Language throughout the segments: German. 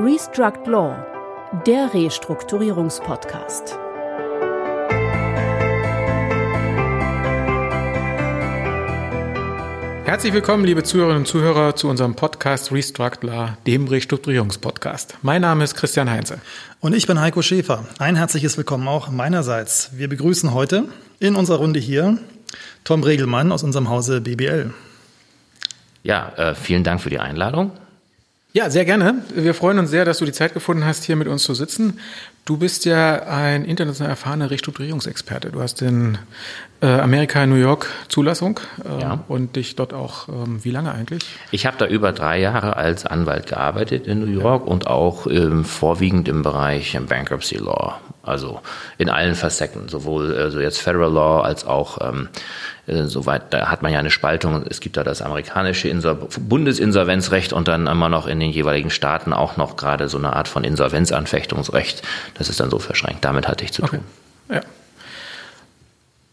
Restruct Law, der Restrukturierungspodcast. Herzlich willkommen, liebe Zuhörerinnen und Zuhörer, zu unserem Podcast Restruct Law, dem Restrukturierungspodcast. Mein Name ist Christian Heinze. Und ich bin Heiko Schäfer. Ein herzliches Willkommen auch meinerseits. Wir begrüßen heute in unserer Runde hier Tom Regelmann aus unserem Hause BBL. Ja, äh, vielen Dank für die Einladung. Ja, sehr gerne. Wir freuen uns sehr, dass du die Zeit gefunden hast, hier mit uns zu sitzen. Du bist ja ein international erfahrener Restrukturierungsexperte. Du hast in äh, Amerika, in New York Zulassung äh, ja. und dich dort auch, ähm, wie lange eigentlich? Ich habe da über drei Jahre als Anwalt gearbeitet in New York ja. und auch ähm, vorwiegend im Bereich Bankruptcy Law. Also in allen Facetten, sowohl also jetzt Federal Law als auch ähm, äh, soweit, da hat man ja eine Spaltung. Es gibt da das amerikanische Insol Bundesinsolvenzrecht und dann immer noch in den jeweiligen Staaten auch noch gerade so eine Art von Insolvenzanfechtungsrecht. Das ist dann so verschränkt. Damit hatte ich zu tun. Okay. Ja.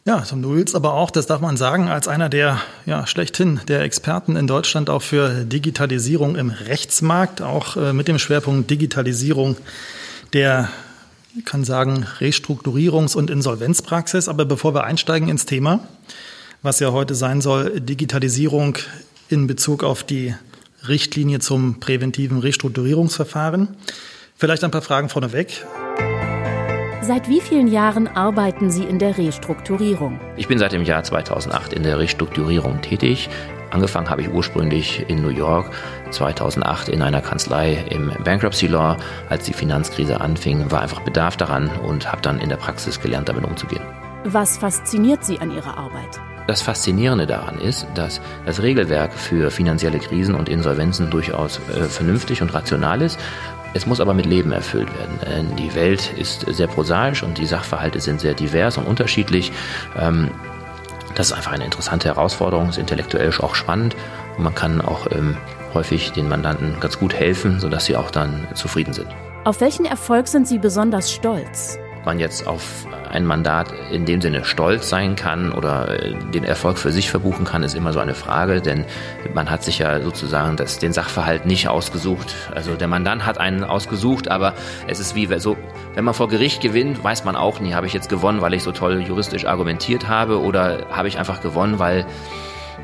Ja, Tom, du willst aber auch, das darf man sagen, als einer der ja, schlechthin der Experten in Deutschland auch für Digitalisierung im Rechtsmarkt, auch äh, mit dem Schwerpunkt Digitalisierung der, ich kann sagen, Restrukturierungs- und Insolvenzpraxis. Aber bevor wir einsteigen ins Thema, was ja heute sein soll, Digitalisierung in Bezug auf die Richtlinie zum präventiven Restrukturierungsverfahren. Vielleicht ein paar Fragen vorneweg. Seit wie vielen Jahren arbeiten Sie in der Restrukturierung? Ich bin seit dem Jahr 2008 in der Restrukturierung tätig. Angefangen habe ich ursprünglich in New York 2008 in einer Kanzlei im Bankruptcy Law. Als die Finanzkrise anfing, war einfach Bedarf daran und habe dann in der Praxis gelernt, damit umzugehen. Was fasziniert Sie an Ihrer Arbeit? Das Faszinierende daran ist, dass das Regelwerk für finanzielle Krisen und Insolvenzen durchaus äh, vernünftig und rational ist. Es muss aber mit Leben erfüllt werden. Die Welt ist sehr prosaisch und die Sachverhalte sind sehr divers und unterschiedlich. Ähm, das ist einfach eine interessante Herausforderung, ist intellektuell auch spannend und man kann auch ähm, häufig den Mandanten ganz gut helfen, sodass sie auch dann zufrieden sind. Auf welchen Erfolg sind Sie besonders stolz? Man jetzt auf ein Mandat in dem Sinne stolz sein kann oder äh, den Erfolg für sich verbuchen kann, ist immer so eine Frage, denn man hat sich ja sozusagen das, den Sachverhalt nicht ausgesucht. Also der Mandant hat einen ausgesucht, aber es ist wie so, wenn man vor Gericht gewinnt, weiß man auch nie, habe ich jetzt gewonnen, weil ich so toll juristisch argumentiert habe oder habe ich einfach gewonnen, weil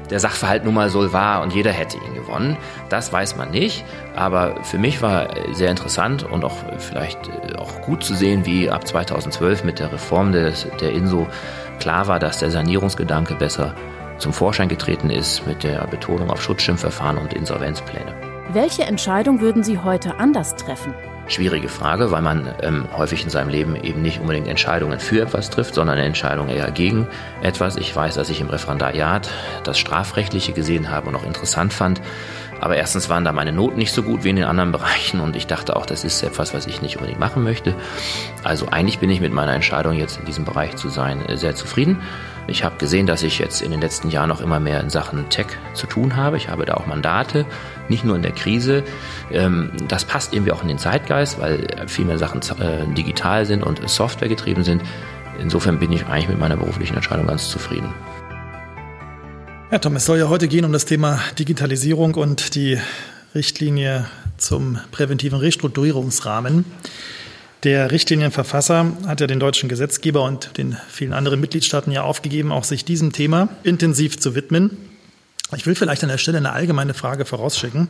der Sachverhalt nun mal so war und jeder hätte ihn gewonnen. Das weiß man nicht, aber für mich war sehr interessant und auch vielleicht äh, auch gut zu sehen, wie ab 2012 mit der Reform des, der INSO klar war, dass der Sanierungsgedanke besser zum Vorschein getreten ist mit der Betonung auf Schutzschirmverfahren und Insolvenzpläne. Welche Entscheidung würden Sie heute anders treffen? Schwierige Frage, weil man ähm, häufig in seinem Leben eben nicht unbedingt Entscheidungen für etwas trifft, sondern Entscheidungen eher gegen etwas. Ich weiß, dass ich im Referendariat das Strafrechtliche gesehen habe und auch interessant fand. Aber erstens waren da meine Noten nicht so gut wie in den anderen Bereichen und ich dachte auch, das ist etwas, was ich nicht unbedingt machen möchte. Also eigentlich bin ich mit meiner Entscheidung, jetzt in diesem Bereich zu sein, äh, sehr zufrieden. Ich habe gesehen, dass ich jetzt in den letzten Jahren noch immer mehr in Sachen Tech zu tun habe. Ich habe da auch Mandate, nicht nur in der Krise. Ähm, das passt irgendwie auch in den Zeitgeist, weil viel mehr Sachen äh, digital sind und Software getrieben sind. Insofern bin ich eigentlich mit meiner beruflichen Entscheidung ganz zufrieden. Ja, Tom, es soll ja heute gehen um das Thema Digitalisierung und die Richtlinie zum präventiven Restrukturierungsrahmen. Der Richtlinienverfasser hat ja den deutschen Gesetzgeber und den vielen anderen Mitgliedstaaten ja aufgegeben, auch sich diesem Thema intensiv zu widmen. Ich will vielleicht an der Stelle eine allgemeine Frage vorausschicken.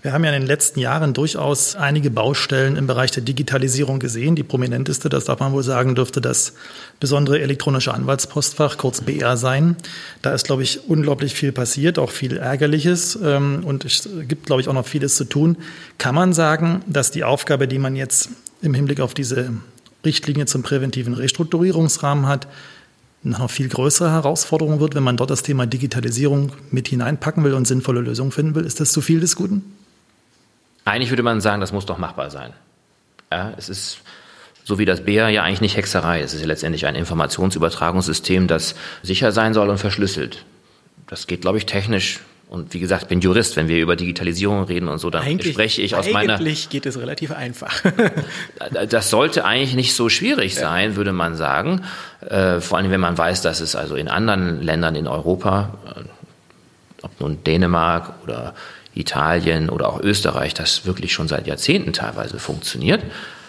Wir haben ja in den letzten Jahren durchaus einige Baustellen im Bereich der Digitalisierung gesehen. Die prominenteste, das darf man wohl sagen, dürfte das besondere elektronische Anwaltspostfach, kurz BR sein. Da ist, glaube ich, unglaublich viel passiert, auch viel Ärgerliches. Ähm, und es gibt, glaube ich, auch noch vieles zu tun. Kann man sagen, dass die Aufgabe, die man jetzt im Hinblick auf diese Richtlinie zum präventiven Restrukturierungsrahmen hat, noch viel größere Herausforderung wird, wenn man dort das Thema Digitalisierung mit hineinpacken will und sinnvolle Lösungen finden will. Ist das zu viel des Guten? Eigentlich würde man sagen, das muss doch machbar sein. Ja, es ist so wie das BEA ja eigentlich nicht Hexerei. Es ist ja letztendlich ein Informationsübertragungssystem, das sicher sein soll und verschlüsselt. Das geht, glaube ich, technisch und wie gesagt, bin Jurist, wenn wir über Digitalisierung reden und so, dann eigentlich, spreche ich aus meiner. Eigentlich geht es relativ einfach. das sollte eigentlich nicht so schwierig sein, ja. würde man sagen. Äh, vor allem, wenn man weiß, dass es also in anderen Ländern in Europa, äh, ob nun Dänemark oder Italien oder auch Österreich das wirklich schon seit Jahrzehnten teilweise funktioniert,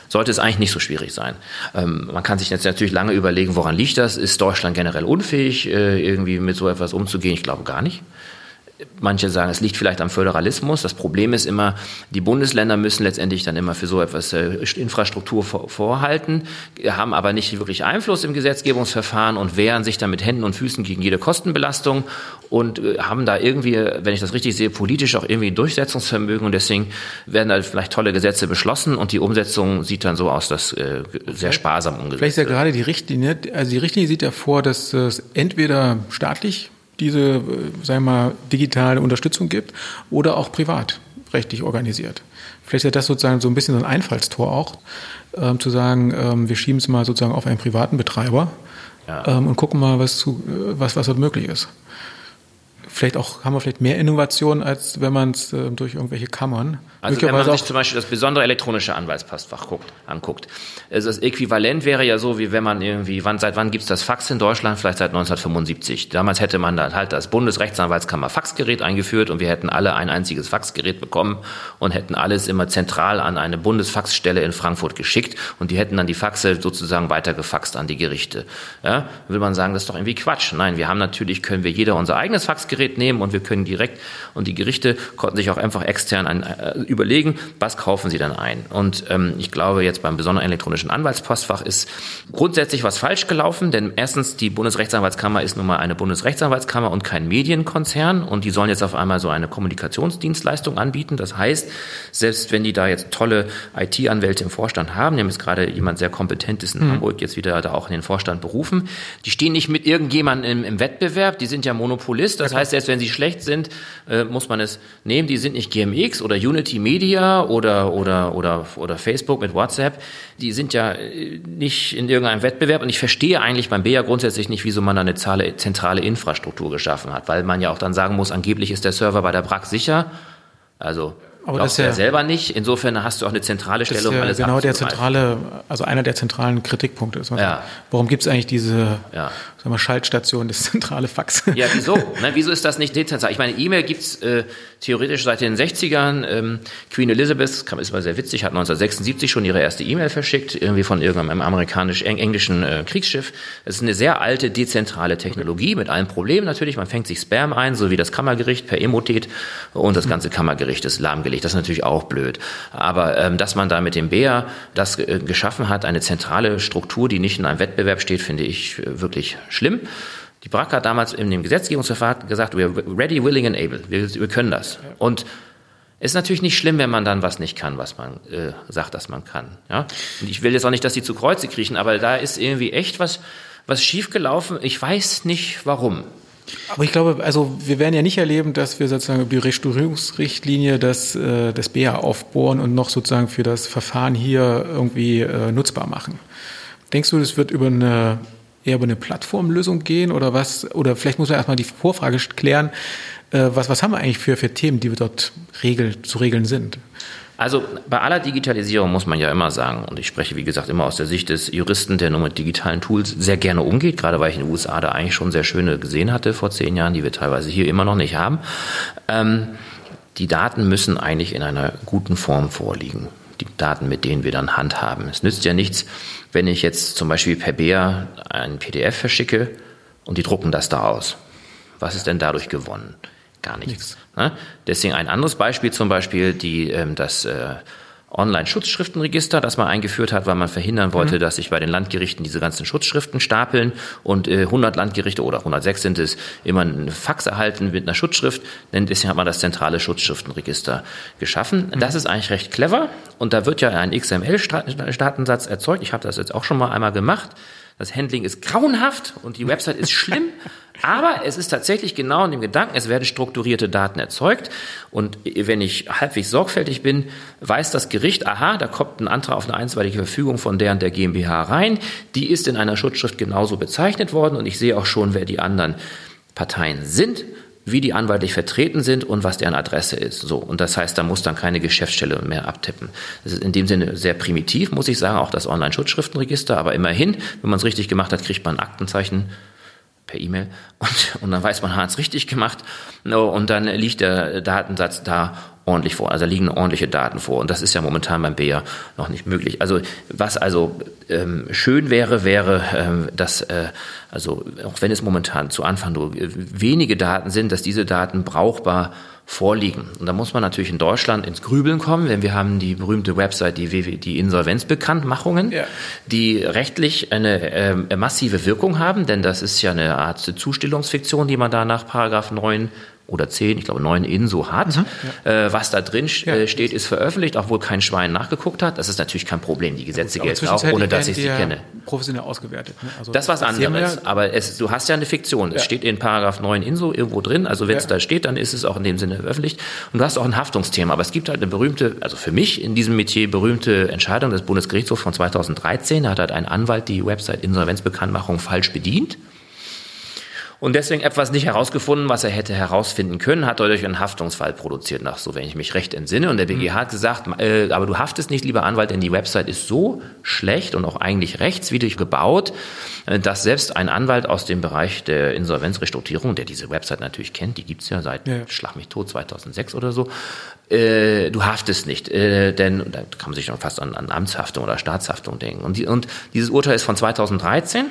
sollte es eigentlich nicht so schwierig sein. Ähm, man kann sich jetzt natürlich lange überlegen, woran liegt das? Ist Deutschland generell unfähig, äh, irgendwie mit so etwas umzugehen? Ich glaube gar nicht. Manche sagen, es liegt vielleicht am Föderalismus. Das Problem ist immer, die Bundesländer müssen letztendlich dann immer für so etwas äh, Infrastruktur vorhalten, haben aber nicht wirklich Einfluss im Gesetzgebungsverfahren und wehren sich dann mit Händen und Füßen gegen jede Kostenbelastung und äh, haben da irgendwie, wenn ich das richtig sehe, politisch auch irgendwie Durchsetzungsvermögen und deswegen werden da vielleicht tolle Gesetze beschlossen und die Umsetzung sieht dann so aus, dass äh, sehr sparsam umgesetzt wird. Vielleicht ist ja gerade die Richtlinie, also die Richtlinie sieht ja vor, dass es entweder staatlich diese, äh, sagen wir mal, digitale Unterstützung gibt oder auch privat rechtlich organisiert. Vielleicht ist das sozusagen so ein bisschen so ein Einfallstor auch, ähm, zu sagen, ähm, wir schieben es mal sozusagen auf einen privaten Betreiber ja. ähm, und gucken mal, was, zu, äh, was, was dort möglich ist vielleicht auch, haben wir vielleicht mehr Innovation, als wenn man es äh, durch irgendwelche Kammern. Also wenn man sich zum Beispiel das besondere elektronische Anwaltspostfach guckt, anguckt. Also das Äquivalent wäre ja so, wie wenn man irgendwie, wann, seit wann gibt es das Fax in Deutschland? Vielleicht seit 1975. Damals hätte man dann halt das Bundesrechtsanwaltskammer Faxgerät eingeführt und wir hätten alle ein einziges Faxgerät bekommen und hätten alles immer zentral an eine Bundesfaxstelle in Frankfurt geschickt und die hätten dann die Faxe sozusagen weitergefaxt an die Gerichte. Ja, will man sagen, das ist doch irgendwie Quatsch. Nein, wir haben natürlich, können wir jeder unser eigenes Faxgerät Gerät nehmen und wir können direkt, und die Gerichte konnten sich auch einfach extern ein, äh, überlegen, was kaufen sie dann ein. Und ähm, ich glaube, jetzt beim besonderen elektronischen Anwaltspostfach ist grundsätzlich was falsch gelaufen, denn erstens, die Bundesrechtsanwaltskammer ist nun mal eine Bundesrechtsanwaltskammer und kein Medienkonzern und die sollen jetzt auf einmal so eine Kommunikationsdienstleistung anbieten. Das heißt, selbst wenn die da jetzt tolle IT-Anwälte im Vorstand haben, jetzt gerade jemand sehr kompetentes in mhm. Hamburg jetzt wieder da auch in den Vorstand berufen, die stehen nicht mit irgendjemandem im, im Wettbewerb, die sind ja Monopolist. Das heißt, selbst wenn sie schlecht sind, äh, muss man es nehmen. Die sind nicht GMX oder Unity Media oder, oder, oder, oder Facebook mit WhatsApp. Die sind ja äh, nicht in irgendeinem Wettbewerb. Und ich verstehe eigentlich beim BEA grundsätzlich nicht, wieso man da eine zentrale Infrastruktur geschaffen hat. Weil man ja auch dann sagen muss, angeblich ist der Server bei der BRAC sicher. Also aber das ist ja selber nicht. Insofern hast du auch eine zentrale Stelle, um alles Genau der zentrale, also einer der zentralen Kritikpunkte ist. Ja. Warum gibt es eigentlich diese ja. Sagen wir, Schaltstation, das zentrale Fax? Ja, wieso? Ne, wieso ist das nicht dezentral? Ich meine, E-Mail gibt's äh, theoretisch seit den 60ern. Ähm, Queen Elizabeth, ist mal sehr witzig, hat 1976 schon ihre erste E-Mail verschickt, irgendwie von irgendeinem amerikanisch-englischen äh, Kriegsschiff. Es ist eine sehr alte, dezentrale Technologie mit allen Problemen natürlich. Man fängt sich Spam ein, so wie das Kammergericht per Emotet und das ganze Kammergericht ist lahmgelegt. Das ist natürlich auch blöd. Aber ähm, dass man da mit dem BEA das äh, geschaffen hat, eine zentrale Struktur, die nicht in einem Wettbewerb steht, finde ich äh, wirklich schlimm. Die BRAC hat damals in dem Gesetzgebungsverfahren gesagt, we're ready, willing and able. Wir, wir können das. Und es ist natürlich nicht schlimm, wenn man dann was nicht kann, was man äh, sagt, dass man kann. Ja? Und ich will jetzt auch nicht, dass die zu Kreuze kriechen, aber da ist irgendwie echt was, was schiefgelaufen. Ich weiß nicht warum. Aber ich glaube, also wir werden ja nicht erleben, dass wir sozusagen über die Restaurierungsrichtlinie das, äh, das BA aufbohren und noch sozusagen für das Verfahren hier irgendwie äh, nutzbar machen. Denkst du, das wird über eine eher über eine Plattformlösung gehen oder was? Oder vielleicht muss man erstmal die Vorfrage klären, äh, was, was haben wir eigentlich für, für Themen, die wir dort regel, zu regeln sind? Also bei aller Digitalisierung muss man ja immer sagen, und ich spreche wie gesagt immer aus der Sicht des Juristen, der nur mit digitalen Tools sehr gerne umgeht, gerade weil ich in den USA da eigentlich schon sehr schöne gesehen hatte vor zehn Jahren, die wir teilweise hier immer noch nicht haben. Ähm, die Daten müssen eigentlich in einer guten Form vorliegen. Die Daten, mit denen wir dann handhaben. Es nützt ja nichts, wenn ich jetzt zum Beispiel per BEA ein PDF verschicke und die drucken das da aus. Was ist denn dadurch gewonnen? Gar nichts. nichts. Ne? Deswegen ein anderes Beispiel zum Beispiel die, ähm, das äh, Online-Schutzschriftenregister, das man eingeführt hat, weil man verhindern wollte, mhm. dass sich bei den Landgerichten diese ganzen Schutzschriften stapeln und äh, 100 Landgerichte oder 106 sind es immer einen Fax erhalten mit einer Schutzschrift, denn deswegen hat man das zentrale Schutzschriftenregister geschaffen. Mhm. Das ist eigentlich recht clever und da wird ja ein XML-Datensatz erzeugt. Ich habe das jetzt auch schon mal einmal gemacht. Das Handling ist grauenhaft und die Website ist schlimm. Aber es ist tatsächlich genau in dem Gedanken, es werden strukturierte Daten erzeugt. Und wenn ich halbwegs sorgfältig bin, weiß das Gericht, aha, da kommt ein Antrag auf eine einstweilige Verfügung von der und der GmbH rein. Die ist in einer Schutzschrift genauso bezeichnet worden und ich sehe auch schon, wer die anderen Parteien sind wie die anwaltlich vertreten sind und was deren Adresse ist. So. Und das heißt, da muss dann keine Geschäftsstelle mehr abtippen. Das ist in dem Sinne sehr primitiv, muss ich sagen, auch das Online-Schutzschriftenregister. Aber immerhin, wenn man es richtig gemacht hat, kriegt man ein Aktenzeichen per E-Mail und, und dann weiß man, hat es richtig gemacht und dann liegt der Datensatz da ordentlich vor. Also da liegen ordentliche Daten vor und das ist ja momentan beim BEA noch nicht möglich. Also was also ähm, schön wäre, wäre, ähm, dass äh, also auch wenn es momentan zu Anfang nur wenige Daten sind, dass diese Daten brauchbar vorliegen. Und da muss man natürlich in Deutschland ins Grübeln kommen, denn wir haben die berühmte Website, die, die Insolvenzbekanntmachungen, ja. die rechtlich eine äh, massive Wirkung haben, denn das ist ja eine Art Zustellungsfiktion, die man da nach Paragraph 9 oder zehn, ich glaube neun Inso hat. Mhm, ja. äh, was da drin ja. Äh, steht, ist veröffentlicht, obwohl kein Schwein nachgeguckt hat. Das ist natürlich kein Problem. Die Gesetze ja, gelten auch, ohne dass ich sie kenne. Professionell ausgewertet. Ne? Also das ist was anderes. Aber es, du hast ja eine Fiktion. Es steht in Paragraph 9 Inso irgendwo drin. Also wenn es da steht, dann ist es auch in dem Sinne veröffentlicht. Und du hast auch ein Haftungsthema. Aber es gibt halt eine berühmte, also für mich in diesem Metier berühmte Entscheidung des Bundesgerichtshofs von 2013. Da hat halt ein Anwalt die Website Insolvenzbekanntmachung falsch bedient und deswegen etwas nicht herausgefunden, was er hätte herausfinden können, hat dadurch einen Haftungsfall produziert, nach so, wenn ich mich recht entsinne. Und der BGH mhm. hat gesagt, äh, aber du haftest nicht, lieber Anwalt, denn die Website ist so schlecht und auch eigentlich rechtswidrig gebaut, äh, dass selbst ein Anwalt aus dem Bereich der Insolvenzrestrukturierung, der diese Website natürlich kennt, die gibt's ja seit ja. Schlag mich tot 2006 oder so, äh, du haftest nicht, äh, denn da kann man sich schon fast an, an Amtshaftung oder Staatshaftung denken. Und, die, und dieses Urteil ist von 2013.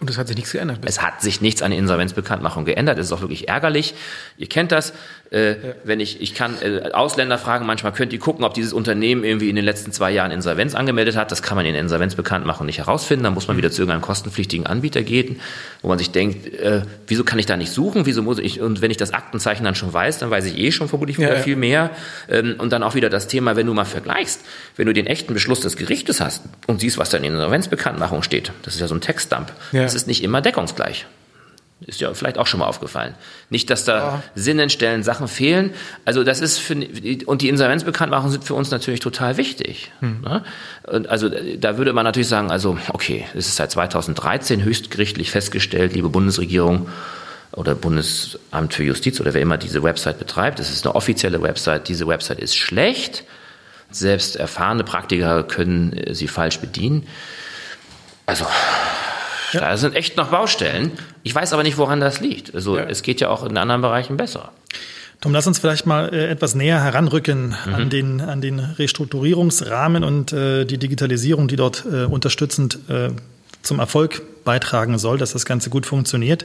Und es hat sich nichts geändert. Es hat sich nichts an der Insolvenzbekanntmachung geändert. Es ist auch wirklich ärgerlich. Ihr kennt das. Äh, ja. Wenn ich, ich kann äh, Ausländer fragen, manchmal könnt ihr gucken, ob dieses Unternehmen irgendwie in den letzten zwei Jahren Insolvenz angemeldet hat. Das kann man in der Insolvenzbekanntmachung nicht herausfinden. Dann muss man mhm. wieder zu irgendeinem kostenpflichtigen Anbieter gehen, wo man sich denkt, äh, wieso kann ich da nicht suchen? Wieso muss ich, und wenn ich das Aktenzeichen dann schon weiß, dann weiß ich eh schon vermutlich wieder ja, viel mehr. Ähm, und dann auch wieder das Thema, wenn du mal vergleichst, wenn du den echten Beschluss des Gerichtes hast und siehst, was da in der Insolvenzbekanntmachung steht. Das ist ja so ein Textdump. Das ist nicht immer deckungsgleich. Ist ja vielleicht auch schon mal aufgefallen. Nicht, dass da ja. Sinnenstellen Sachen fehlen. Also das ist für, und die Insolvenzbekanntmachungen sind für uns natürlich total wichtig. Hm. Ne? Und also da würde man natürlich sagen, also okay, es ist seit 2013 höchstgerichtlich festgestellt, liebe Bundesregierung oder Bundesamt für Justiz oder wer immer diese Website betreibt, es ist eine offizielle Website, diese Website ist schlecht. Selbst erfahrene Praktiker können sie falsch bedienen. Also ja. Da sind echt noch Baustellen. Ich weiß aber nicht, woran das liegt. Also ja. es geht ja auch in anderen Bereichen besser. Tom, lass uns vielleicht mal äh, etwas näher heranrücken mhm. an, den, an den Restrukturierungsrahmen und äh, die Digitalisierung, die dort äh, unterstützend äh, zum Erfolg beitragen soll, dass das Ganze gut funktioniert.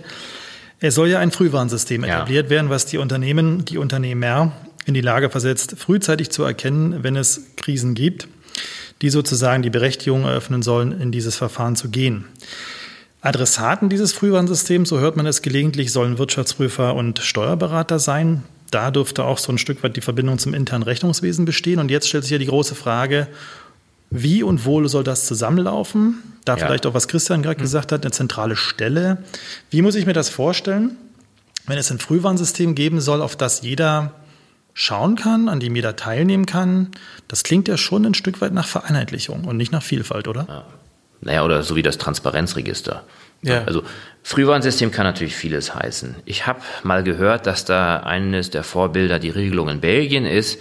Es soll ja ein Frühwarnsystem ja. etabliert werden, was die Unternehmen, die Unternehmer in die Lage versetzt, frühzeitig zu erkennen, wenn es Krisen gibt, die sozusagen die Berechtigung eröffnen sollen, in dieses Verfahren zu gehen. Adressaten dieses Frühwarnsystems, so hört man es gelegentlich, sollen Wirtschaftsprüfer und Steuerberater sein. Da dürfte auch so ein Stück weit die Verbindung zum internen Rechnungswesen bestehen. Und jetzt stellt sich ja die große Frage, wie und wo soll das zusammenlaufen? Da ja. vielleicht auch, was Christian gerade mhm. gesagt hat, eine zentrale Stelle. Wie muss ich mir das vorstellen, wenn es ein Frühwarnsystem geben soll, auf das jeder schauen kann, an dem jeder teilnehmen kann? Das klingt ja schon ein Stück weit nach Vereinheitlichung und nicht nach Vielfalt, oder? Ja. Naja, oder so wie das Transparenzregister. Ja. Also Frühwarnsystem kann natürlich vieles heißen. Ich habe mal gehört, dass da eines der Vorbilder die Regelung in Belgien ist.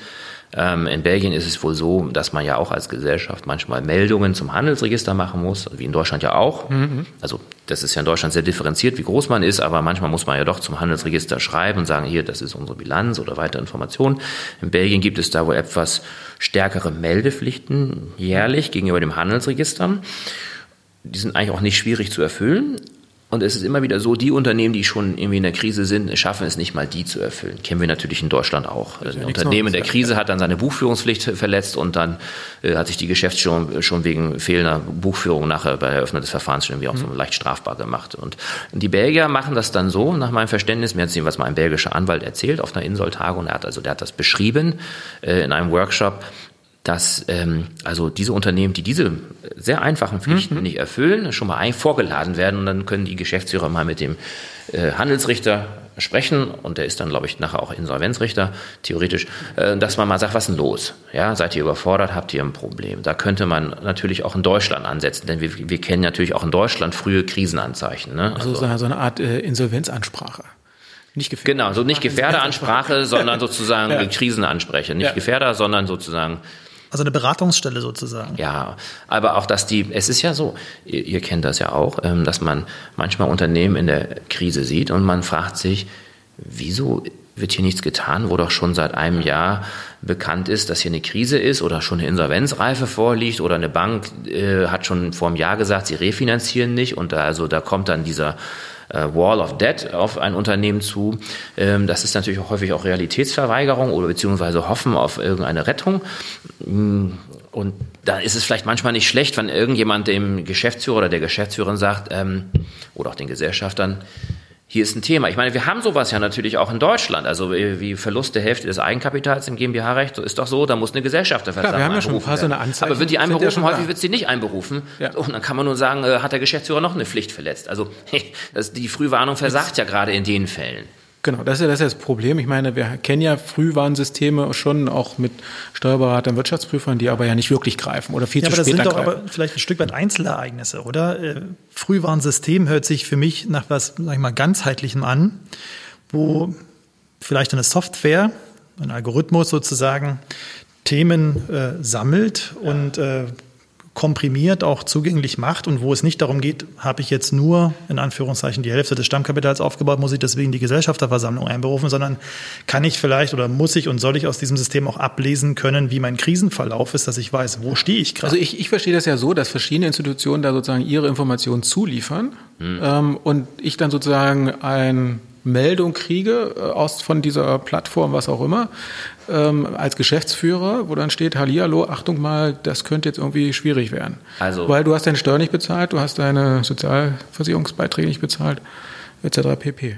Ähm, in Belgien ist es wohl so, dass man ja auch als Gesellschaft manchmal Meldungen zum Handelsregister machen muss, wie in Deutschland ja auch. Mhm. Also das ist ja in Deutschland sehr differenziert, wie groß man ist, aber manchmal muss man ja doch zum Handelsregister schreiben und sagen, hier, das ist unsere Bilanz oder weitere Informationen. In Belgien gibt es da wohl etwas stärkere Meldepflichten jährlich gegenüber dem Handelsregister die sind eigentlich auch nicht schwierig zu erfüllen. Und es ist immer wieder so, die Unternehmen, die schon irgendwie in der Krise sind, schaffen es nicht mal, die zu erfüllen. Kennen wir natürlich in Deutschland auch. Ein Unternehmen in der Krise hat dann seine Buchführungspflicht verletzt und dann äh, hat sich die Geschäftsführung schon wegen fehlender Buchführung nachher bei Eröffnung des Verfahrens schon irgendwie auch so mhm. leicht strafbar gemacht. Und die Belgier machen das dann so, nach meinem Verständnis, mir hat es jedenfalls mal ein belgischer Anwalt erzählt auf einer Insoltagung, er hat also, der hat das beschrieben äh, in einem Workshop, dass ähm, also diese Unternehmen, die diese sehr einfachen Pflichten mhm. nicht erfüllen, schon mal ein vorgeladen werden und dann können die Geschäftsführer mal mit dem äh, Handelsrichter sprechen und der ist dann, glaube ich, nachher auch Insolvenzrichter, theoretisch, äh, dass man mal sagt, was ist denn los? Ja, seid ihr überfordert, habt ihr ein Problem? Da könnte man natürlich auch in Deutschland ansetzen, denn wir, wir kennen natürlich auch in Deutschland frühe Krisenanzeichen. Ne? Also, also so eine Art äh, Insolvenzansprache. Nicht Gefährder. Genau, so nicht Gefährderansprache, sondern sozusagen ja. Krisenansprecher. Nicht ja. Gefährder, sondern sozusagen Also eine Beratungsstelle sozusagen. Ja, aber auch, dass die, es ist ja so, ihr, ihr kennt das ja auch, ähm, dass man manchmal Unternehmen in der Krise sieht und man fragt sich, wieso wird hier nichts getan, wo doch schon seit einem Jahr bekannt ist, dass hier eine Krise ist oder schon eine Insolvenzreife vorliegt oder eine Bank äh, hat schon vor einem Jahr gesagt, sie refinanzieren nicht und da, also da kommt dann dieser Wall of Debt auf ein Unternehmen zu. Ähm, das ist natürlich auch häufig auch Realitätsverweigerung oder beziehungsweise Hoffen auf irgendeine Rettung. Mm, und da ist es vielleicht manchmal nicht schlecht, wenn irgendjemand dem Geschäftsführer oder der Geschäftsführerin sagt ähm, oder auch den Gesellschaftern, hier ist ein Thema. Ich meine, wir haben sowas ja natürlich auch in Deutschland. Also wie Verlust der Hälfte des Eigenkapitals im GmbH-Recht, so ist doch so, da muss eine Gesellschafterversammlung Klar, wir haben ja schon ein so eine Anzeige. Aber wird die einberufen, ja häufig wird sie nicht einberufen. Ja. Und dann kann man nur sagen, äh, hat der Geschäftsführer noch eine Pflicht verletzt. Also das, die Frühwarnung versagt ja gerade in den Fällen. Genau, das ist, ja, das ist ja das Problem. Ich meine, wir kennen ja Frühwarnsysteme schon auch mit Steuerberatern, Wirtschaftsprüfern, die aber ja nicht wirklich greifen oder viel ja, zu spät. Aber das sind doch aber vielleicht ein Stück weit Einzelereignisse, oder? Äh, Frühwarnsystem hört sich für mich nach was, sag ich mal, ganzheitlichem an, wo vielleicht eine Software, ein Algorithmus sozusagen Themen äh, sammelt und äh, komprimiert auch zugänglich macht und wo es nicht darum geht, habe ich jetzt nur in Anführungszeichen die Hälfte des Stammkapitals aufgebaut, muss ich deswegen die Gesellschafterversammlung einberufen, sondern kann ich vielleicht oder muss ich und soll ich aus diesem System auch ablesen können, wie mein Krisenverlauf ist, dass ich weiß, wo stehe ich gerade. Also ich, ich verstehe das ja so, dass verschiedene Institutionen da sozusagen ihre Informationen zuliefern hm. ähm, und ich dann sozusagen ein Meldung kriege äh, aus von dieser Plattform, was auch immer, ähm, als Geschäftsführer, wo dann steht, Hallihallo, Achtung mal, das könnte jetzt irgendwie schwierig werden. Also, Weil du hast deine Steuer nicht bezahlt, du hast deine Sozialversicherungsbeiträge nicht bezahlt, etc. pp.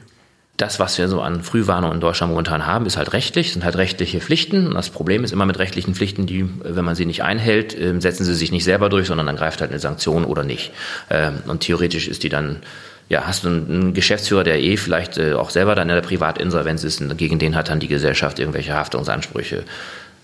Das, was wir so an Frühwarnung in Deutschland momentan haben, ist halt rechtlich, sind halt rechtliche Pflichten. Und das Problem ist immer mit rechtlichen Pflichten, die, wenn man sie nicht einhält, ähm, setzen sie sich nicht selber durch, sondern dann greift halt eine Sanktion oder nicht. Ähm, und theoretisch ist die dann ja, hast du einen Geschäftsführer, der eh vielleicht äh, auch selber dann in der Privatinsolvenz ist und gegen den hat dann die Gesellschaft irgendwelche Haftungsansprüche,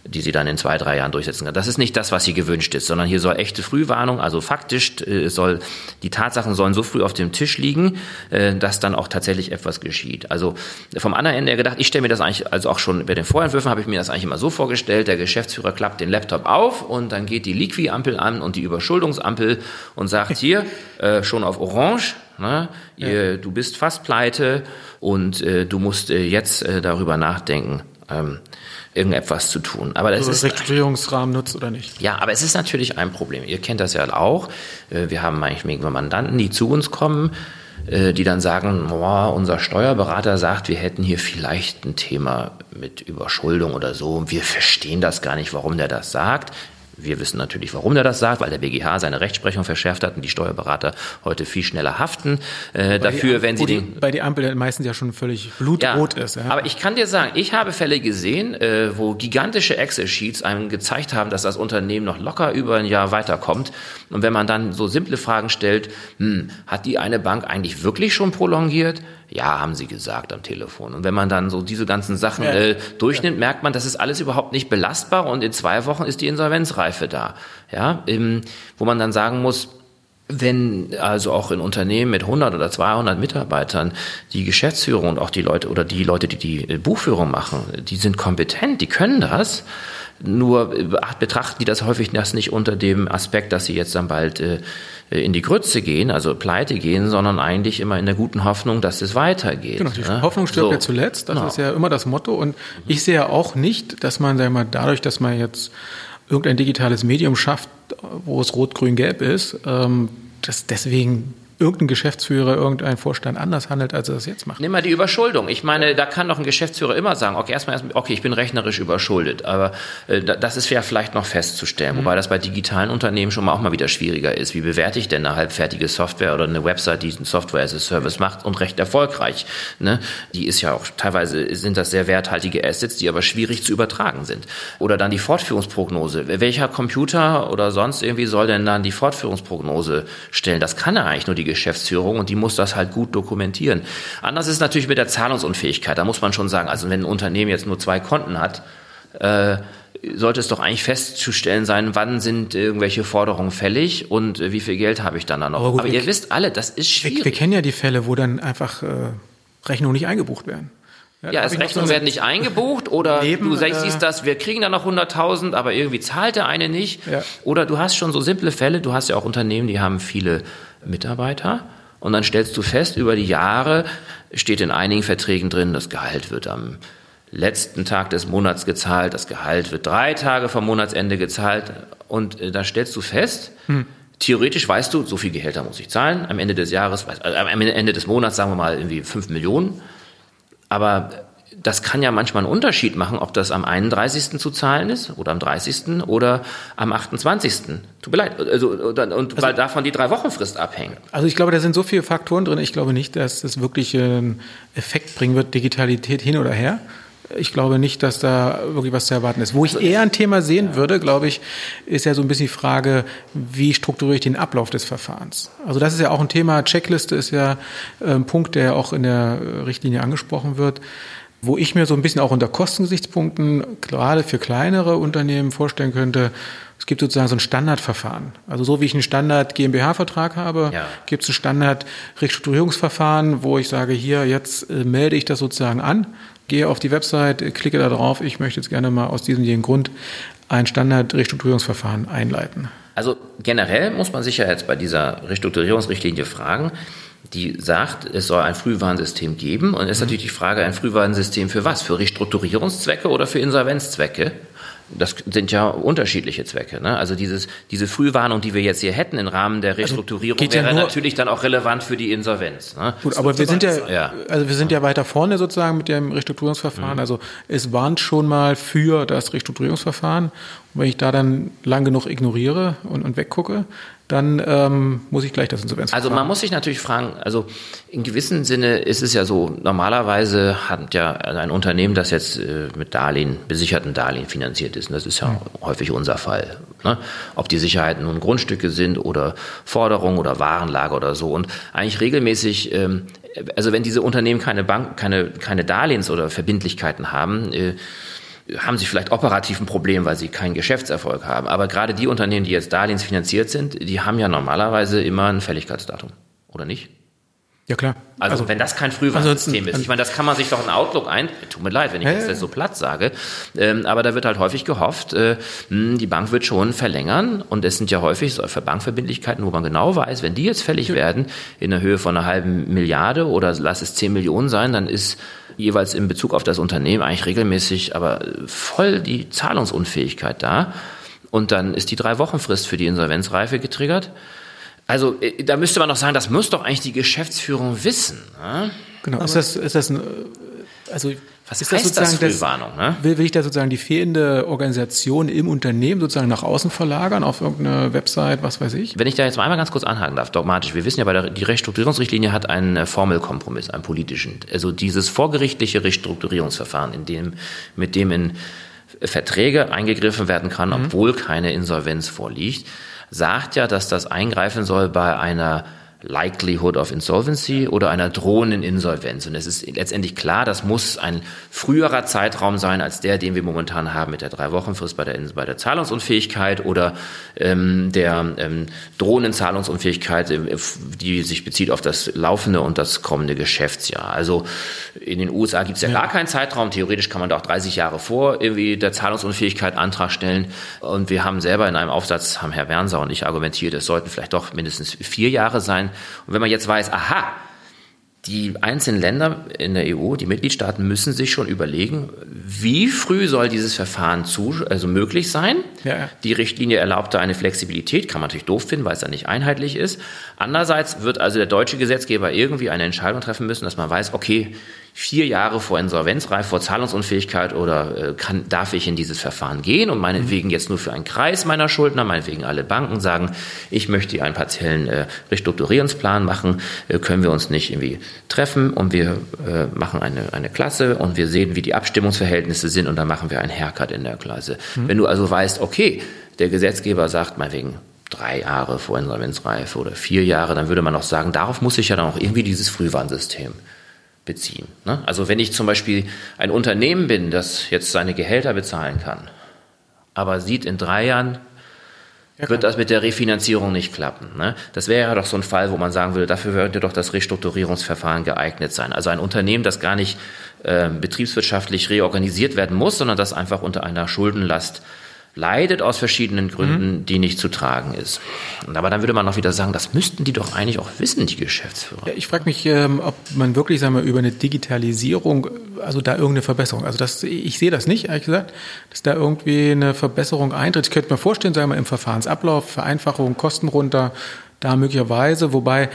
die sie dann in zwei, drei Jahren durchsetzen kann. Das ist nicht das, was hier gewünscht ist, sondern hier soll echte Frühwarnung, also faktisch äh, soll, die Tatsachen sollen so früh auf dem Tisch liegen, äh, dass dann auch tatsächlich etwas geschieht. Also vom anderen Ende her gedacht, ich stelle mir das eigentlich, also auch schon bei den Vorentwürfen habe ich mir das eigentlich immer so vorgestellt, der Geschäftsführer klappt den Laptop auf und dann geht die Liqui-Ampel an und die Überschuldungsampel und sagt hier, äh, schon auf Orange, Ne? Ihr, ja. Du bist fast pleite und äh, du musst äh, jetzt äh, darüber nachdenken, ähm, irgendetwas zu tun. Aber das also ist Rekrutierungsrahmen nutzt oder nicht. Ja, aber es ist natürlich ein Problem. Ihr kennt das ja auch. Äh, wir haben manchmal Mandanten, die zu uns kommen, äh, die dann sagen, boah, unser Steuerberater sagt, wir hätten hier vielleicht ein Thema mit Überschuldung oder so. Wir verstehen das gar nicht, warum der das sagt. Wir wissen natürlich, warum er das sagt, weil der BGH seine Rechtsprechung verschärft hat und die Steuerberater heute viel schneller haften äh, dafür, wenn sie den bei die Ampel meistens ja schon völlig blutrot ja, ist. Ja. Aber ich kann dir sagen, ich habe Fälle gesehen, äh, wo gigantische Excel-Sheets einem gezeigt haben, dass das Unternehmen noch locker über ein Jahr weiterkommt. Und wenn man dann so simple Fragen stellt, hm, hat die eine Bank eigentlich wirklich schon prolongiert? Ja, haben sie gesagt am Telefon. Und wenn man dann so diese ganzen Sachen ja. äh, durchnimmt, merkt man, das ist alles überhaupt nicht belastbar und in zwei Wochen ist die Insolvenzreife da. Ja, ähm, wo man dann sagen muss, wenn also auch in Unternehmen mit 100 oder 200 Mitarbeitern die Geschäftsführung und auch die Leute oder die Leute, die die äh, Buchführung machen, die sind kompetent, die können das. Nur äh, betrachten die das häufig das nicht unter dem Aspekt, dass sie jetzt dann bald äh, in die Grütze gehen, also pleite gehen, sondern eigentlich immer in der guten Hoffnung, dass es weitergeht. Genau, die ne? Hoffnung stirbt so. ja zuletzt, das genau. ist ja immer das Motto. Und ich sehe ja auch nicht, dass man, sagen wir mal, dadurch, dass man jetzt irgendein digitales Medium schafft, wo es rot, grün, gelb ist, ähm, dass deswegen irgendein Geschäftsführer, irgendein Vorstand anders handelt, als er das jetzt macht. Nimm mal die Überschuldung. Ich meine, da kann doch ein Geschäftsführer immer sagen, okay, erstmal, okay, ich bin rechnerisch überschuldet, aber äh, das ist ja vielleicht noch festzustellen, mhm. wobei das bei digitalen Unternehmen schon mal auch mal wieder schwieriger ist. Wie bewerte ich denn eine halbfertige Software oder eine Website, die eine Software as a Service macht und recht erfolgreich? Ne? Die ist ja auch, teilweise sind das sehr werthaltige Assets, die aber schwierig zu übertragen sind. Oder dann die Fortführungsprognose. Welcher Computer oder sonst irgendwie soll denn dann die Fortführungsprognose stellen? Das kann er eigentlich nur die Geschäftsführung und die muss das halt gut dokumentieren. Anders ist natürlich mit der Zahlungsunfähigkeit. Da muss man schon sagen, also wenn ein Unternehmen jetzt nur zwei Konten hat, äh, sollte es doch eigentlich festzustellen sein, wann sind irgendwelche Forderungen fällig und äh, wie viel Geld habe ich dann da noch. Aber, gut, Aber ihr wisst alle, das ist schwierig. Wir, wir, kennen ja die Fälle, wo dann einfach äh, Rechnungen nicht eingebucht werden. Ja, ja Rechnungen so werden nicht eingebucht oder Leben, du siehst äh, das, wir kriegen da noch 100.000, aber irgendwie zahlt der eine nicht. Ja. Oder du hast schon so simple Fälle, du hast ja auch Unternehmen, die haben viele Mitarbeiter. Und dann stellst du fest, über die Jahre steht in einigen Verträgen drin, das Gehalt wird am letzten Tag des Monats gezahlt, das Gehalt wird drei Tage vom Monatsende gezahlt. Und äh, da stellst du fest, hm. theoretisch weißt du, so viel Gehälter muss ich zahlen, am Ende des Jahres, äh, am Ende des Monats sagen wir mal irgendwie fünf Millionen, aber das kann ja manchmal einen Unterschied machen, ob das am 31. zu zahlen ist oder am 30. oder am 28. Tut mir leid. Also, und also, weil davon die drei Wochenfrist abhängt. Also ich glaube, da sind so viele Faktoren drin. Ich glaube nicht, dass das wirklich einen Effekt bringen wird, Digitalität hin oder her. Ich glaube nicht, dass da wirklich was zu erwarten ist. Wo ich also eher ein Thema sehen würde, glaube ich, ist ja so ein bisschen die Frage, wie strukturiere ich den Ablauf des Verfahrens? Also das ist ja auch ein Thema. Checkliste ist ja ein Punkt, der auch in der Richtlinie angesprochen wird wo ich mir so ein bisschen auch unter Kostengesichtspunkten gerade für kleinere Unternehmen vorstellen könnte, es gibt sozusagen so ein Standardverfahren. Also so wie ich einen Standard GmbH-Vertrag habe, ja. gibt es ein Standard Restrukturierungsverfahren, wo ich sage, hier, jetzt äh, melde ich das sozusagen an, gehe auf die Website, klicke da drauf, ich möchte jetzt gerne mal aus diesem jeden Grund ein Standard Restrukturierungsverfahren einleiten. Also generell muss man sich ja jetzt bei dieser Restrukturierungsrichtlinie fragen, die sagt, es soll ein Frühwarnsystem geben. Und es ist mhm. natürlich die Frage, ein Frühwarnsystem für was? Für Restrukturierungszwecke oder für Insolvenzzwecke? Das sind ja unterschiedliche Zwecke. Ne? Also dieses, diese Frühwarnung, die wir jetzt hier hätten im Rahmen der also Restrukturierung, also wäre ja natürlich dann auch relevant für die Insolvenz. Ne? Gut, aber wir sind ja, ja, also wir sind ja weiter vorne sozusagen mit dem Restrukturierungsverfahren. Mhm. Also es warnt schon mal für das Restrukturierungsverfahren. Und wenn ich da dann lang genug ignoriere und, und weggucke, dann ähm, muss ich gleich das Insolvenzverfahren. Also man muss sich natürlich fragen, also in gewissem Sinne ist es ja so, normalerweise hat ja ein Unternehmen, das jetzt äh, mit Darlehen, besicherten Darlehen finanziert ist, und das ist ja mhm. häufig unser Fall, ne? ob die Sicherheiten nun Grundstücke sind oder Forderungen oder Warenlager oder so und eigentlich regelmäßig, ähm, also wenn diese Unternehmen keine Bank, keine, keine Darlehens- oder Verbindlichkeiten haben, äh, haben sie vielleicht operativ ein Problem, weil sie keinen Geschäftserfolg haben. Aber gerade die Unternehmen, die jetzt darlehensfinanziert sind, die haben ja normalerweise immer ein Fälligkeitsdatum, oder nicht? Ja, klar. Also, also wenn das kein Frühwarnsystem ist. Ich meine, das kann man sich doch in Outlook ein... Tut mir leid, wenn ich das ja. so platt sage. Ähm, aber da wird halt häufig gehofft, äh, hm, die Bank wird schon verlängern. Und es sind ja häufig so für Bankverbindlichkeiten, wo man genau weiß, wenn die jetzt fällig ja. werden in der Höhe von einer halben Milliarde oder lass es 10 Millionen sein, dann ist jeweils in Bezug auf das Unternehmen eigentlich regelmäßig aber voll die Zahlungsunfähigkeit da. Und dann ist die Drei-Wochen-Frist für die Insolvenzreife getriggert. Also äh, da müsste man doch sagen, das muss doch eigentlich die Geschäftsführung wissen. Ne? Genau. ist das, ist das ein, also was ist das sozusagen das Frühwarnung, ne? will, will ich da sozusagen die fehlende Organisation im Unternehmen sozusagen nach außen verlagern auf irgendeine Website, was weiß ich? Wenn ich da jetzt mal einmal ganz kurz anhaken darf, dogmatisch. Wir wissen ja, bei der, die Restrukturierungsrichtlinie hat einen äh, Formelkompromiss, einen politischen. Also dieses vorgerichtliche Restrukturierungsverfahren, in dem, mit dem in Verträge eingegriffen werden kann, mhm. obwohl keine Insolvenz vorliegt sagt ja, dass das eingreifen soll bei einer Likelihood of Insolvency oder einer drohenden Insolvenz. Und es ist letztendlich klar, das muss ein früherer Zeitraum sein als der, den wir momentan haben mit der Drei-Wochen-Frist bei der, bei der Zahlungsunfähigkeit oder ähm, der ähm, drohenden Zahlungsunfähigkeit, äh, die sich bezieht auf das laufende und das kommende Geschäftsjahr. Also in den USA gibt es ja, ja, gar keinen Zeitraum. Theoretisch kann man da auch 30 Jahre vor irgendwie der Zahlungsunfähigkeit Antrag stellen. Und wir haben selber in einem Aufsatz, haben Herr Wernser und ich argumentiert, es sollten vielleicht doch mindestens vier Jahre sein. Und wenn man jetzt weiß, aha, die einzelnen Länder in der EU, die Mitgliedstaaten müssen sich schon überlegen, wie früh soll dieses Verfahren zu, also möglich sein. Ja. Die Richtlinie erlaubt da eine Flexibilität, kann man natürlich doof finden, weil es ja nicht einheitlich ist. Andererseits wird also der deutsche Gesetzgeber irgendwie eine Entscheidung treffen müssen, dass man weiß, okay, vier Jahre vor Insolvenzreif, vor Zahlungsunfähigkeit oder äh, kann, darf ich in dieses Verfahren gehen und meinetwegen jetzt nur für einen Kreis meiner Schuldner, meinetwegen alle Banken sagen, ich möchte einen partiellen äh, Restrukturierungsplan machen, äh, können wir uns nicht irgendwie treffen und wir äh, machen eine, eine Klasse und wir sehen, wie die Abstimmungsverhältnisse sind und dann machen wir einen Haircut in der Klasse. Mhm. Wenn du also weißt, okay, der Gesetzgeber sagt meinetwegen drei Jahre vor Insolvenzreife oder vier Jahre, dann würde man auch sagen, darauf muss ich ja dann auch irgendwie dieses Frühwarnsystem beziehen. Ne? Also wenn ich zum Beispiel ein Unternehmen bin, das jetzt seine Gehälter bezahlen kann, aber sieht in drei Jahren, ja, wird das mit der Refinanzierung nicht klappen. Ne? Das wäre ja doch so ein Fall, wo man sagen würde, dafür würde doch das Restrukturierungsverfahren geeignet sein. Also ein Unternehmen, das gar nicht äh, betriebswirtschaftlich reorganisiert werden muss, sondern das einfach unter einer Schuldenlast leidet aus verschiedenen Gründen, mhm. die nicht zu tragen ist. Aber dann würde man auch wieder sagen, das müssten die doch eigentlich auch wissen, die Geschäftsführer. Ich frage mich, ähm, ob man wirklich sagen wir, über eine Digitalisierung, also da irgendeine Verbesserung, also das, ich sehe das nicht, ehrlich gesagt, dass da irgendwie eine Verbesserung eintritt. Ich könnte mir vorstellen, sagen wir im Verfahrensablauf, Vereinfachung, Kosten runter, da möglicherweise, wobei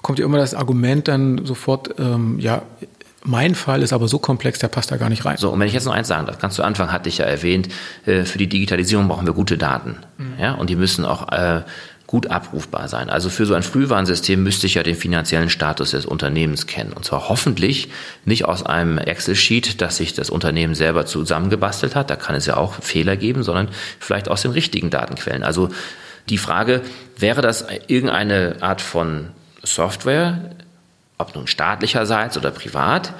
kommt ja immer das Argument dann sofort, ähm, ja, mein Fall ist aber so komplex, der passt da gar nicht rein. So, und wenn ich jetzt noch eins sagen darf, ganz zu Anfang hatte ich ja erwähnt, äh, für die Digitalisierung brauchen wir gute Daten. Mhm. Ja, und die müssen auch äh, gut abrufbar sein. Also für so ein Frühwarnsystem müsste ich ja den finanziellen Status des Unternehmens kennen. Und zwar hoffentlich nicht aus einem Excel-Sheet, das sich das Unternehmen selber zusammengebastelt hat. Da kann es ja auch Fehler geben, sondern vielleicht aus den richtigen Datenquellen. Also die Frage, wäre das irgendeine Art von Software, ob nun staatlicherseits oder privat,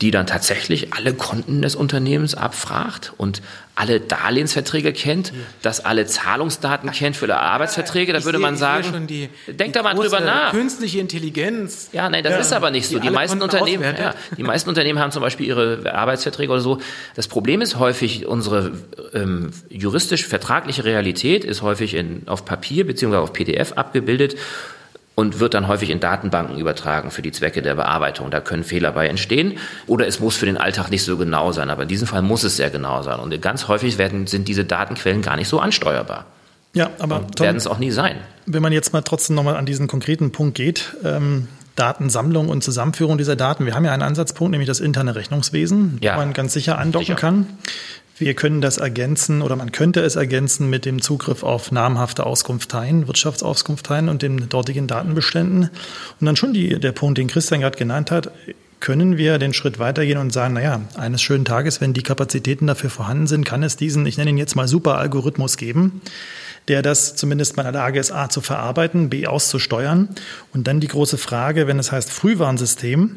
die dann tatsächlich alle Konten des Unternehmens abfragt und alle Darlehensverträge kennt, dass alle Zahlungsdaten kennt für Arbeitsverträge, da würde man sagen, die, denkt da mal drüber nach. Künstliche Intelligenz. Ja, nein, das ja, ist aber nicht so. Die, die meisten Unternehmen, ja, die meisten Unternehmen haben zum Beispiel ihre Arbeitsverträge oder so. Das Problem ist häufig, unsere ähm, juristisch-vertragliche Realität ist häufig in, auf Papier beziehungsweise auf PDF abgebildet und wird dann häufig in Datenbanken übertragen für die Zwecke der Bearbeitung. Da können Fehler bei entstehen oder es muss für den Alltag nicht so genau sein, aber in diesem Fall muss es sehr genau sein. Und ganz häufig werden, sind diese Datenquellen gar nicht so ansteuerbar. Ja, aber werden es auch nie sein. Wenn man jetzt mal trotzdem nochmal an diesen konkreten Punkt geht, ähm, Datensammlung und Zusammenführung dieser Daten. Wir haben ja einen Ansatzpunkt, nämlich das interne Rechnungswesen, ja. wo man ganz sicher andocken sicher. kann. Wir können das ergänzen oder man könnte es ergänzen mit dem Zugriff auf namhafte Auskunfteien, Wirtschaftsauskunfteien und den dortigen Datenbeständen. Und dann schon die, der Punkt, den Christian gerade genannt hat, können wir den Schritt weitergehen und sagen, naja, eines schönen Tages, wenn die Kapazitäten dafür vorhanden sind, kann es diesen, ich nenne ihn jetzt mal Super-Algorithmus geben, der das zumindest mal in der Lage ist, A zu verarbeiten, B auszusteuern. Und dann die große Frage, wenn es heißt Frühwarnsystem,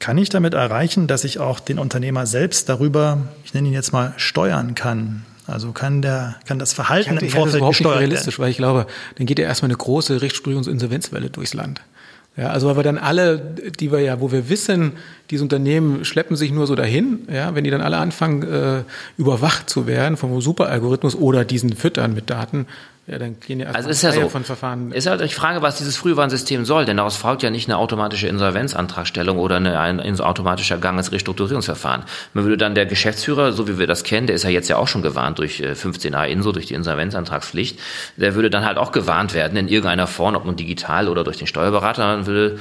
kann ich damit erreichen, dass ich auch den Unternehmer selbst darüber, ich nenne ihn jetzt mal, steuern kann? Also kann der, kann das Verhalten ich im Vorfeld das überhaupt nicht realistisch, werden? weil ich glaube, dann geht ja erstmal eine große Rechtsstudierungsinsolvenzwelle durchs Land. Ja, also weil wir dann alle, die wir ja, wo wir wissen, diese Unternehmen schleppen sich nur so dahin, ja, wenn die dann alle anfangen, äh, überwacht zu werden vom Superalgorithmus oder diesen Füttern mit Daten, ja, dann gehen ja also ist ja so. von Verfahren. Ist halt die Frage, was dieses Frühwarnsystem soll, denn daraus folgt ja nicht eine automatische Insolvenzantragstellung oder eine, ein, ein automatischer Gang ins Restrukturierungsverfahren. Man würde dann der Geschäftsführer, so wie wir das kennen, der ist ja jetzt ja auch schon gewarnt durch 15a äh, INSO, durch die Insolvenzantragspflicht, der würde dann halt auch gewarnt werden in irgendeiner Form, ob nun digital oder durch den Steuerberater, dann würde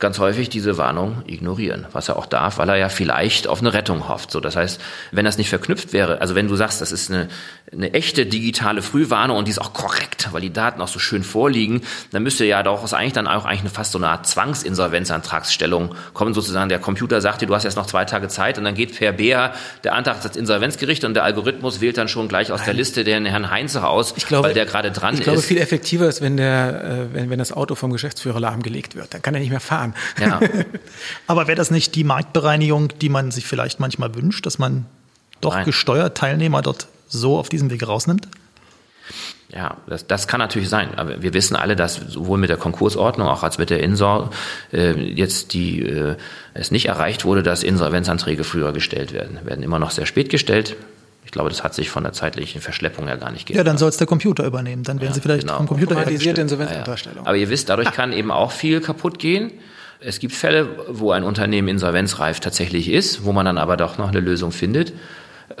ganz häufig diese Warnung ignorieren, was er auch darf, weil er ja vielleicht auf eine Rettung hofft. So, das heißt, wenn das nicht verknüpft wäre, also wenn du sagst, das ist eine, eine echte digitale Frühwarnung und die ist auch korrekt, weil die Daten auch so schön vorliegen, dann müsste ja doch eigentlich dann auch eigentlich eine, fast so eine Art Zwangsinsolvenzantragsstellung kommen, sozusagen der Computer sagt dir, du hast jetzt noch zwei Tage Zeit und dann geht per BEA der Antrag das Insolvenzgericht und der Algorithmus wählt dann schon gleich aus der Liste den Herrn Heinze aus, glaube, weil der gerade dran ist. Ich glaube, viel effektiver ist, wenn der, äh, wenn, wenn das Auto vom Geschäftsführer lahmgelegt wird. Dann kann er nicht mehr fahren. Ja. Aber wäre das nicht die Marktbereinigung, die man sich vielleicht manchmal wünscht, dass man doch Nein. gesteuert Teilnehmer dort so auf diesem Weg rausnimmt? Ja, das, das kann natürlich sein. Aber wir wissen alle, dass sowohl mit der Konkursordnung auch als mit der Insor äh, jetzt die äh, es nicht erreicht wurde, dass Insolvenzanträge früher gestellt werden. Werden immer noch sehr spät gestellt. Ich glaube, das hat sich von der zeitlichen Verschleppung ja gar nicht geändert. Ja, dann soll es der Computer übernehmen. Dann werden ja, Sie vielleicht genau. vom Computer automatisierte Insolvenzunterstellung. Ja, ja. Aber ihr wisst, dadurch kann eben auch viel kaputt gehen. Es gibt Fälle, wo ein Unternehmen insolvenzreif tatsächlich ist, wo man dann aber doch noch eine Lösung findet.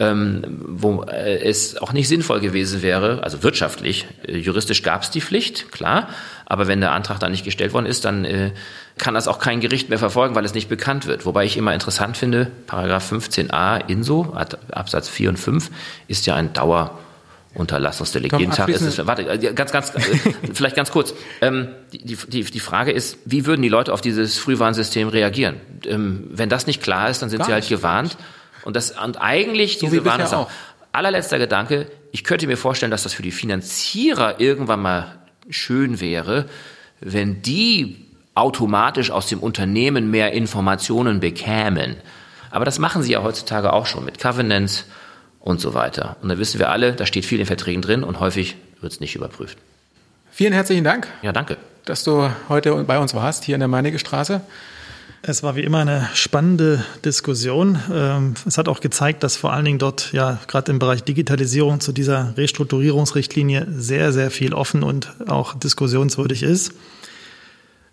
Ähm, wo äh, es auch nicht sinnvoll gewesen wäre, also wirtschaftlich, äh, juristisch gab es die Pflicht, klar, aber wenn der Antrag dann nicht gestellt worden ist, dann äh, kann das auch kein Gericht mehr verfolgen, weil es nicht bekannt wird. Wobei ich immer interessant finde, Paragraph 15a INSO, Absatz 4 und 5, ist ja ein Dauer Unterlassungsdelegierentag ist es. Warte, äh, ganz, ganz, äh, vielleicht ganz kurz. Ähm, die, die, die Frage ist, wie würden die Leute auf dieses Frühwarnsystem reagieren? Ähm, wenn das nicht klar ist, dann sind Gar sie halt gewarnt. Und das und eigentlich so diese Warnung. Auch. Allerletzter Gedanke: Ich könnte mir vorstellen, dass das für die Finanzierer irgendwann mal schön wäre, wenn die automatisch aus dem Unternehmen mehr Informationen bekämen. Aber das machen sie ja heutzutage auch schon mit Covenants und so weiter. Und da wissen wir alle, da steht viel in Verträgen drin und häufig wird es nicht überprüft. Vielen herzlichen Dank. Ja, danke. Dass du heute bei uns warst, hier in der Meinige Straße. Es war wie immer eine spannende Diskussion. Ähm, es hat auch gezeigt, dass vor allen Dingen dort ja gerade im Bereich Digitalisierung zu dieser Restrukturierungsrichtlinie sehr, sehr viel offen und auch diskussionswürdig ist.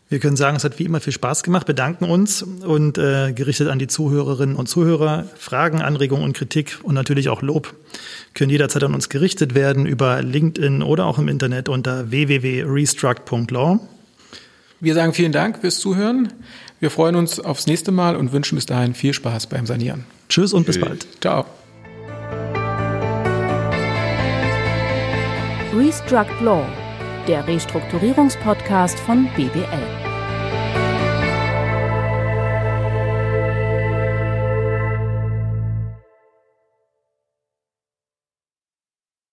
Wir können sagen, es hat wie immer viel Spaß gemacht, bedanken uns und äh, gerichtet an die Zuhörerinnen und Zuhörer. Fragen, Anregungen und Kritik und natürlich auch Lob können jederzeit an uns gerichtet werden über LinkedIn oder auch im Internet unter www.restruct.law. Wir sagen vielen Dank fürs Zuhören. Wir freuen uns aufs nächste Mal und wünschen bis dahin viel Spaß beim Sanieren. Tschüss und Tschüss. bis bald. Ciao. Restruct Law, der Restrukturierungspodcast von BBL.